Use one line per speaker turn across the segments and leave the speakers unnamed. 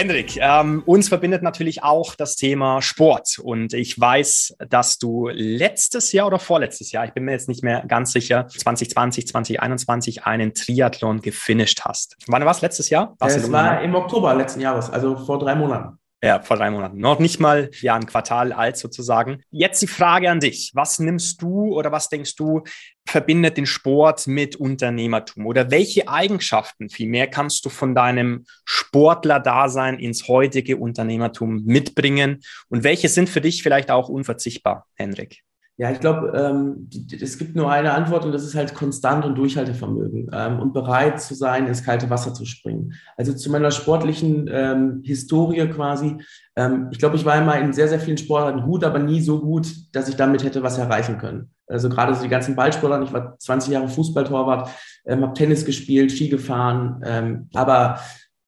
Hendrik, ähm, uns verbindet natürlich auch das Thema Sport. Und ich weiß, dass du letztes Jahr oder vorletztes Jahr, ich bin mir jetzt nicht mehr ganz sicher, 2020, 2021 einen Triathlon gefinisht hast. Wann war es letztes Jahr?
Es war im Oktober letzten Jahres, also vor drei Monaten.
Ja, vor drei Monaten. Noch nicht mal ja, ein Quartal alt sozusagen. Jetzt die Frage an dich. Was nimmst du oder was denkst du, verbindet den Sport mit Unternehmertum? Oder welche Eigenschaften vielmehr kannst du von deinem Sportler-Dasein ins heutige Unternehmertum mitbringen? Und welche sind für dich vielleicht auch unverzichtbar, Henrik?
Ja, ich glaube, ähm, es gibt nur eine Antwort und das ist halt konstant und Durchhaltevermögen ähm, und bereit zu sein, ins kalte Wasser zu springen. Also zu meiner sportlichen ähm, Historie quasi. Ähm, ich glaube, ich war immer in sehr, sehr vielen Sportarten gut, aber nie so gut, dass ich damit hätte was erreichen können. Also gerade so die ganzen Ballsportarten. Ich war 20 Jahre Fußballtorwart, ähm, habe Tennis gespielt, Ski gefahren, ähm, aber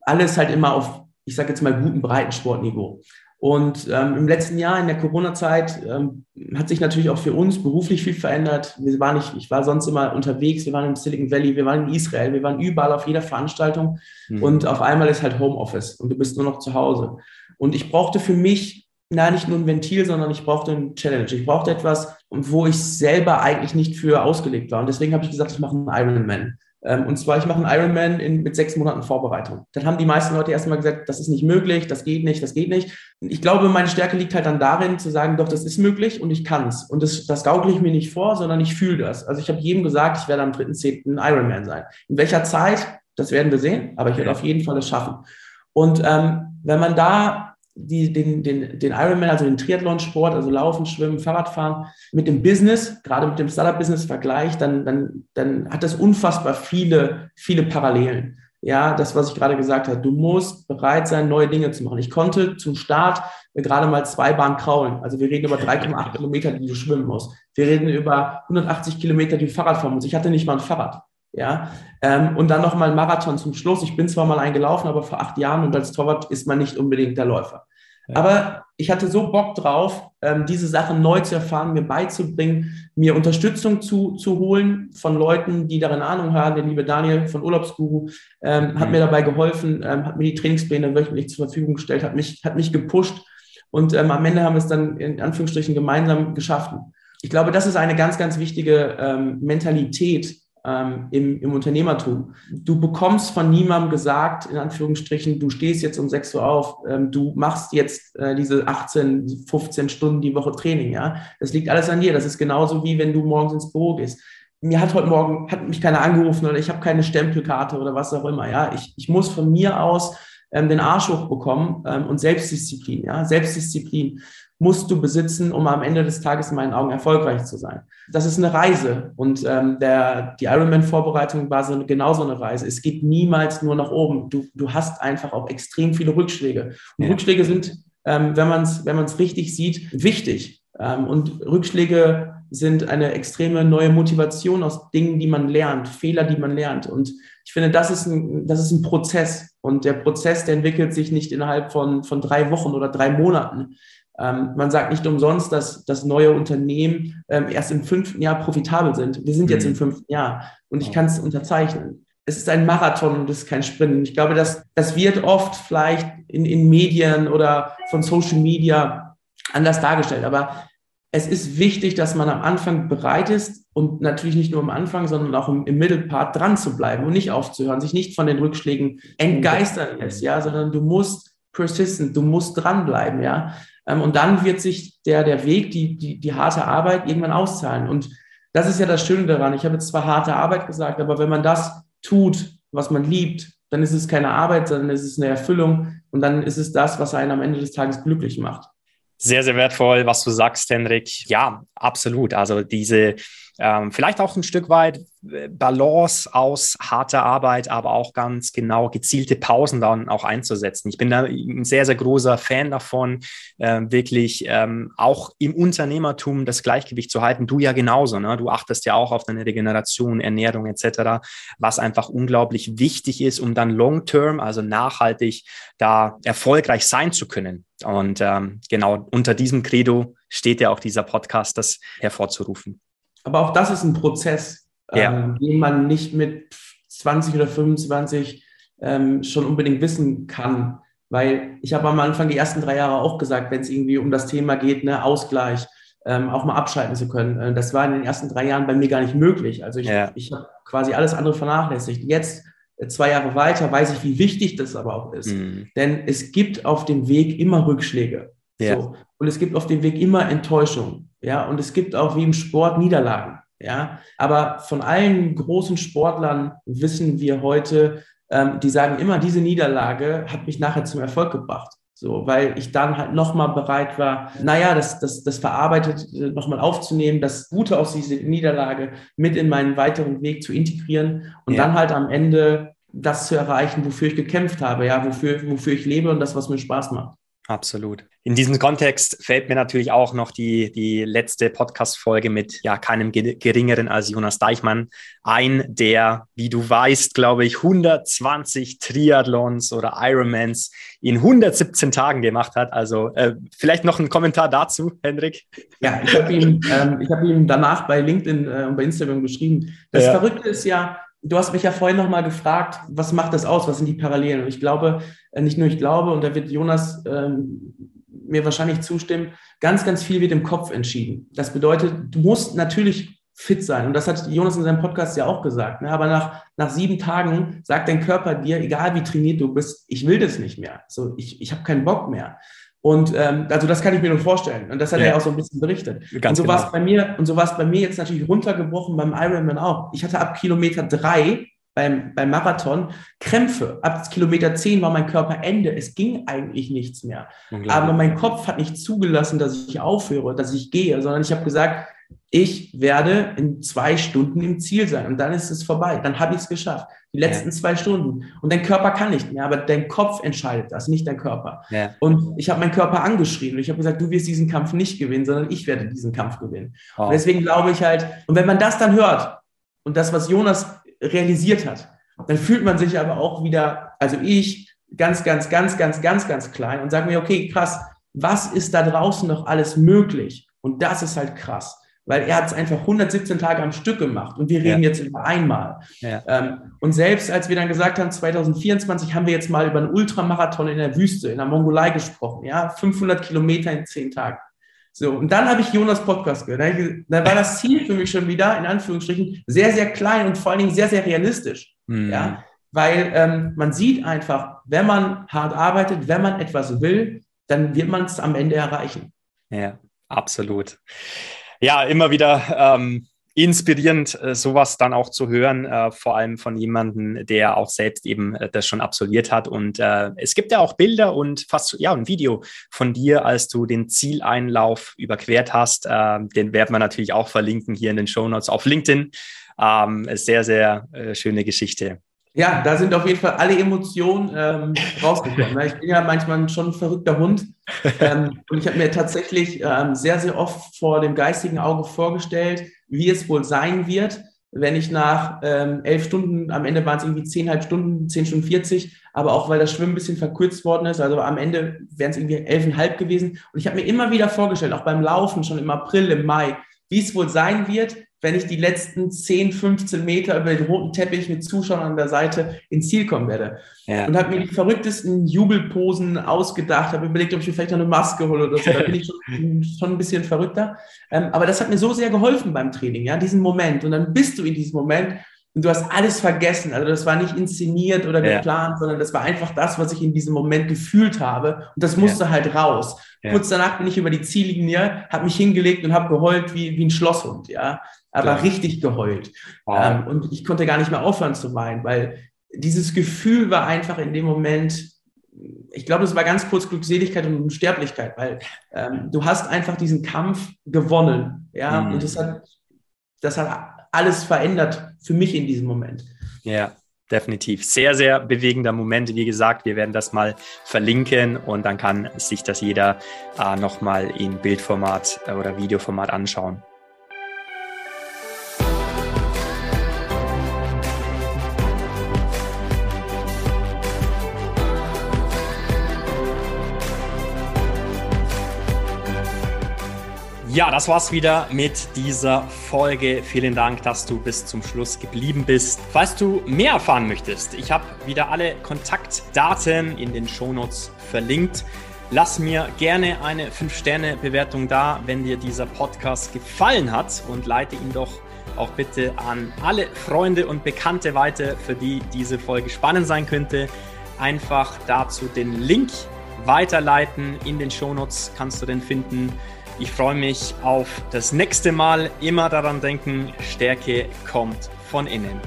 alles halt immer auf, ich sage jetzt mal, guten Breitensportniveau. Und ähm, im letzten Jahr in der Corona-Zeit ähm, hat sich natürlich auch für uns beruflich viel verändert. Wir waren nicht, ich war sonst immer unterwegs, wir waren im Silicon Valley, wir waren in Israel, wir waren überall auf jeder Veranstaltung mhm. und auf einmal ist halt Homeoffice und du bist nur noch zu Hause. Und ich brauchte für mich, na, nicht nur ein Ventil, sondern ich brauchte ein Challenge. Ich brauchte etwas, wo ich selber eigentlich nicht für ausgelegt war. Und deswegen habe ich gesagt, ich mache einen Ironman. Ähm, und zwar, ich mache einen Ironman in, mit sechs Monaten Vorbereitung. Dann haben die meisten Leute erstmal gesagt, das ist nicht möglich, das geht nicht, das geht nicht. Ich glaube, meine Stärke liegt halt dann darin, zu sagen, doch, das ist möglich und ich kann es. Und das, das gaukle ich mir nicht vor, sondern ich fühle das. Also ich habe jedem gesagt, ich werde am 3.10. ein Ironman sein. In welcher Zeit, das werden wir sehen, aber ich werde auf jeden Fall es schaffen. Und ähm, wenn man da die, den, den, den Ironman, also den Triathlon-Sport, also Laufen, Schwimmen, Fahrradfahren, mit dem Business, gerade mit dem Startup-Business vergleicht, dann, dann, dann hat das unfassbar viele, viele Parallelen. Ja, das, was ich gerade gesagt habe, du musst bereit sein, neue Dinge zu machen. Ich konnte zum Start gerade mal zwei Bahnen kraulen. Also wir reden über 3,8 Kilometer, die du schwimmen musst. Wir reden über 180 Kilometer, die du Fahrrad fahren musst. Ich hatte nicht mal ein Fahrrad. Ja, ähm, und dann nochmal ein Marathon zum Schluss. Ich bin zwar mal eingelaufen, aber vor acht Jahren und als Torwart ist man nicht unbedingt der Läufer. Ja. Aber ich hatte so Bock drauf, ähm, diese Sachen neu zu erfahren, mir beizubringen, mir Unterstützung zu, zu holen von Leuten, die darin Ahnung haben. Der liebe Daniel von Urlaubsguru ähm, hat mhm. mir dabei geholfen, ähm, hat mir die Trainingspläne wöchentlich zur Verfügung gestellt, hat mich, hat mich gepusht und ähm, am Ende haben wir es dann in Anführungsstrichen gemeinsam geschafft. Ich glaube, das ist eine ganz, ganz wichtige ähm, Mentalität, ähm, im, im Unternehmertum. Du bekommst von niemandem gesagt, in Anführungsstrichen, du stehst jetzt um 6 Uhr auf, ähm, du machst jetzt äh, diese 18, 15 Stunden die Woche Training, ja. Das liegt alles an dir. Das ist genauso wie wenn du morgens ins Büro gehst. Mir hat heute Morgen, hat mich keiner angerufen oder ich habe keine Stempelkarte oder was auch immer, ja. Ich, ich muss von mir aus ähm, den Arsch hochbekommen ähm, und Selbstdisziplin, ja. Selbstdisziplin musst du besitzen, um am Ende des Tages in meinen Augen erfolgreich zu sein. Das ist eine Reise und ähm, der, die Ironman-Vorbereitung war so genauso eine Reise. Es geht niemals nur nach oben. Du, du hast einfach auch extrem viele Rückschläge. Und ja. Rückschläge sind, ähm, wenn man es wenn man's richtig sieht, wichtig. Ähm, und Rückschläge sind eine extreme neue Motivation aus Dingen, die man lernt, Fehler, die man lernt. Und ich finde, das ist ein, das ist ein Prozess. Und der Prozess, der entwickelt sich nicht innerhalb von, von drei Wochen oder drei Monaten, ähm, man sagt nicht umsonst, dass, dass neue Unternehmen ähm, erst im fünften Jahr profitabel sind. Wir sind jetzt im mhm. fünften Jahr und ich kann es unterzeichnen. Es ist ein Marathon und es ist kein Sprint. Ich glaube, dass das wird oft vielleicht in, in Medien oder von Social Media anders dargestellt. Aber es ist wichtig, dass man am Anfang bereit ist und natürlich nicht nur am Anfang, sondern auch im, im Mittelpart dran zu bleiben und nicht aufzuhören, sich nicht von den Rückschlägen entgeistern lässt, ja, sondern du musst persistent, du musst dranbleiben, ja. Ähm, und dann wird sich der, der Weg, die, die, die harte Arbeit irgendwann auszahlen. Und das ist ja das Schöne daran. Ich habe jetzt zwar harte Arbeit gesagt, aber wenn man das tut, was man liebt, dann ist es keine Arbeit, sondern es ist eine Erfüllung und dann ist es das, was einen am Ende des Tages glücklich macht.
Sehr, sehr wertvoll, was du sagst, Henrik. Ja, absolut. Also diese ähm, vielleicht auch ein Stück weit äh, Balance aus harter Arbeit, aber auch ganz genau gezielte Pausen dann auch einzusetzen. Ich bin da ein sehr, sehr großer Fan davon, äh, wirklich ähm, auch im Unternehmertum das Gleichgewicht zu halten. Du ja genauso. Ne? Du achtest ja auch auf deine Regeneration, Ernährung etc., was einfach unglaublich wichtig ist, um dann long-term, also nachhaltig, da erfolgreich sein zu können. Und ähm, genau unter diesem Credo steht ja auch dieser Podcast, das hervorzurufen.
Aber auch das ist ein Prozess, ja. ähm, den man nicht mit 20 oder 25 ähm, schon unbedingt wissen kann, Weil ich habe am Anfang die ersten drei Jahre auch gesagt, wenn es irgendwie um das Thema geht, ne, Ausgleich, ähm, auch mal abschalten zu können. Äh, das war in den ersten drei Jahren bei mir gar nicht möglich. Also ich, ja. ich habe quasi alles andere vernachlässigt. Jetzt, äh, zwei Jahre weiter, weiß ich, wie wichtig das aber auch ist. Mhm. Denn es gibt auf dem Weg immer Rückschläge. Ja. So. Und es gibt auf dem Weg immer Enttäuschung. Ja, und es gibt auch wie im Sport Niederlagen. Ja, aber von allen großen Sportlern wissen wir heute, ähm, die sagen immer, diese Niederlage hat mich nachher zum Erfolg gebracht. So, weil ich dann halt nochmal bereit war, naja, das, das, das verarbeitet äh, nochmal aufzunehmen, das Gute aus dieser Niederlage mit in meinen weiteren Weg zu integrieren und ja. dann halt am Ende das zu erreichen, wofür ich gekämpft habe, ja, wofür, wofür ich lebe und das, was mir Spaß macht.
Absolut. In diesem Kontext fällt mir natürlich auch noch die, die letzte Podcast-Folge mit ja keinem geringeren als Jonas Deichmann ein, der, wie du weißt, glaube ich, 120 Triathlons oder Ironmans in 117 Tagen gemacht hat. Also äh, vielleicht noch ein Kommentar dazu, Hendrik.
Ja, ich habe ihm, ähm, hab ihm danach bei LinkedIn äh, und bei Instagram geschrieben. Das ja. Verrückte ist ja, du hast mich ja vorhin nochmal gefragt, was macht das aus? Was sind die Parallelen? Und ich glaube, äh, nicht nur ich glaube, und da wird Jonas ähm, mir wahrscheinlich zustimmen, ganz, ganz viel wird im Kopf entschieden. Das bedeutet, du musst natürlich fit sein. Und das hat Jonas in seinem Podcast ja auch gesagt. Ne? Aber nach, nach sieben Tagen sagt dein Körper dir, egal wie trainiert du bist, ich will das nicht mehr. So, ich, ich habe keinen Bock mehr. Und ähm, also das kann ich mir nur vorstellen. Und das hat ja. er auch so ein bisschen berichtet. Ganz und so genau. war es bei mir, und so war es bei mir jetzt natürlich runtergebrochen beim Ironman auch. Ich hatte ab Kilometer drei beim, beim Marathon Krämpfe. Ab Kilometer zehn war mein Körper Ende. Es ging eigentlich nichts mehr. Aber mein Kopf hat nicht zugelassen, dass ich aufhöre, dass ich gehe, sondern ich habe gesagt, ich werde in zwei Stunden im Ziel sein und dann ist es vorbei. Dann habe ich es geschafft. Die letzten ja. zwei Stunden. Und dein Körper kann nicht mehr, aber dein Kopf entscheidet das, nicht dein Körper. Ja. Und ich habe meinen Körper angeschrien und ich habe gesagt, du wirst diesen Kampf nicht gewinnen, sondern ich werde diesen Kampf gewinnen. Oh. Und deswegen glaube ich halt, und wenn man das dann hört und das, was Jonas realisiert hat, dann fühlt man sich aber auch wieder, also ich, ganz, ganz, ganz, ganz, ganz, ganz klein und sage mir, okay, krass, was ist da draußen noch alles möglich? Und das ist halt krass weil er hat es einfach 117 Tage am Stück gemacht und wir reden ja. jetzt über einmal. Ja. Ähm, und selbst als wir dann gesagt haben, 2024 haben wir jetzt mal über einen Ultramarathon in der Wüste, in der Mongolei gesprochen, ja, 500 Kilometer in zehn Tagen. So, und dann habe ich Jonas Podcast gehört. Da war das Ziel für mich schon wieder, in Anführungsstrichen, sehr, sehr klein und vor allen Dingen sehr, sehr realistisch. Mhm. Ja, weil ähm, man sieht einfach, wenn man hart arbeitet, wenn man etwas will, dann wird man es am Ende erreichen.
Ja, absolut ja, immer wieder ähm, inspirierend, äh, sowas dann auch zu hören, äh, vor allem von jemandem, der auch selbst eben äh, das schon absolviert hat. Und äh, es gibt ja auch Bilder und fast ja ein Video von dir, als du den Zieleinlauf überquert hast. Ähm, den werden wir natürlich auch verlinken hier in den Show Notes auf LinkedIn. Ähm, sehr, sehr äh, schöne Geschichte.
Ja, da sind auf jeden Fall alle Emotionen ähm, rausgekommen. Ne? Ich bin ja manchmal schon ein verrückter Hund. Ähm, und ich habe mir tatsächlich ähm, sehr, sehr oft vor dem geistigen Auge vorgestellt, wie es wohl sein wird, wenn ich nach ähm, elf Stunden, am Ende waren es irgendwie zehnhalb Stunden, zehn Stunden 40, aber auch weil das Schwimmen ein bisschen verkürzt worden ist, also am Ende wären es irgendwie elfeinhalb gewesen. Und ich habe mir immer wieder vorgestellt, auch beim Laufen schon im April, im Mai, wie es wohl sein wird, wenn ich die letzten 10, 15 Meter über den roten Teppich mit Zuschauern an der Seite ins Ziel kommen werde. Ja. Und habe mir die verrücktesten Jubelposen ausgedacht, habe überlegt, ob ich mir vielleicht noch eine Maske hole oder so. Da bin ich schon, schon ein bisschen verrückter. Ähm, aber das hat mir so sehr geholfen beim Training, ja, diesen Moment. Und dann bist du in diesem Moment und du hast alles vergessen. Also das war nicht inszeniert oder geplant, ja. sondern das war einfach das, was ich in diesem Moment gefühlt habe. Und das musste ja. halt raus. Ja. Kurz danach bin ich über die Ziellinie, habe mich hingelegt und habe geheult wie, wie ein Schlosshund, ja aber richtig geheult. Wow. Ähm, und ich konnte gar nicht mehr aufhören zu weinen, weil dieses Gefühl war einfach in dem Moment, ich glaube, es war ganz kurz Glückseligkeit und Unsterblichkeit, weil ähm, du hast einfach diesen Kampf gewonnen. Ja, mhm. und das hat, das hat alles verändert für mich in diesem Moment.
Ja, definitiv. Sehr, sehr bewegender Moment. Wie gesagt, wir werden das mal verlinken und dann kann sich das jeder äh, nochmal in Bildformat äh, oder Videoformat anschauen. Ja, das war's wieder mit dieser Folge. Vielen Dank, dass du bis zum Schluss geblieben bist. Falls du mehr erfahren möchtest, ich habe wieder alle Kontaktdaten in den Shownotes verlinkt. Lass mir gerne eine 5-Sterne-Bewertung da, wenn dir dieser Podcast gefallen hat und leite ihn doch auch bitte an alle Freunde und Bekannte weiter, für die diese Folge spannend sein könnte. Einfach dazu den Link weiterleiten. In den Shownotes kannst du den finden. Ich freue mich auf das nächste Mal. Immer daran denken, Stärke kommt von innen.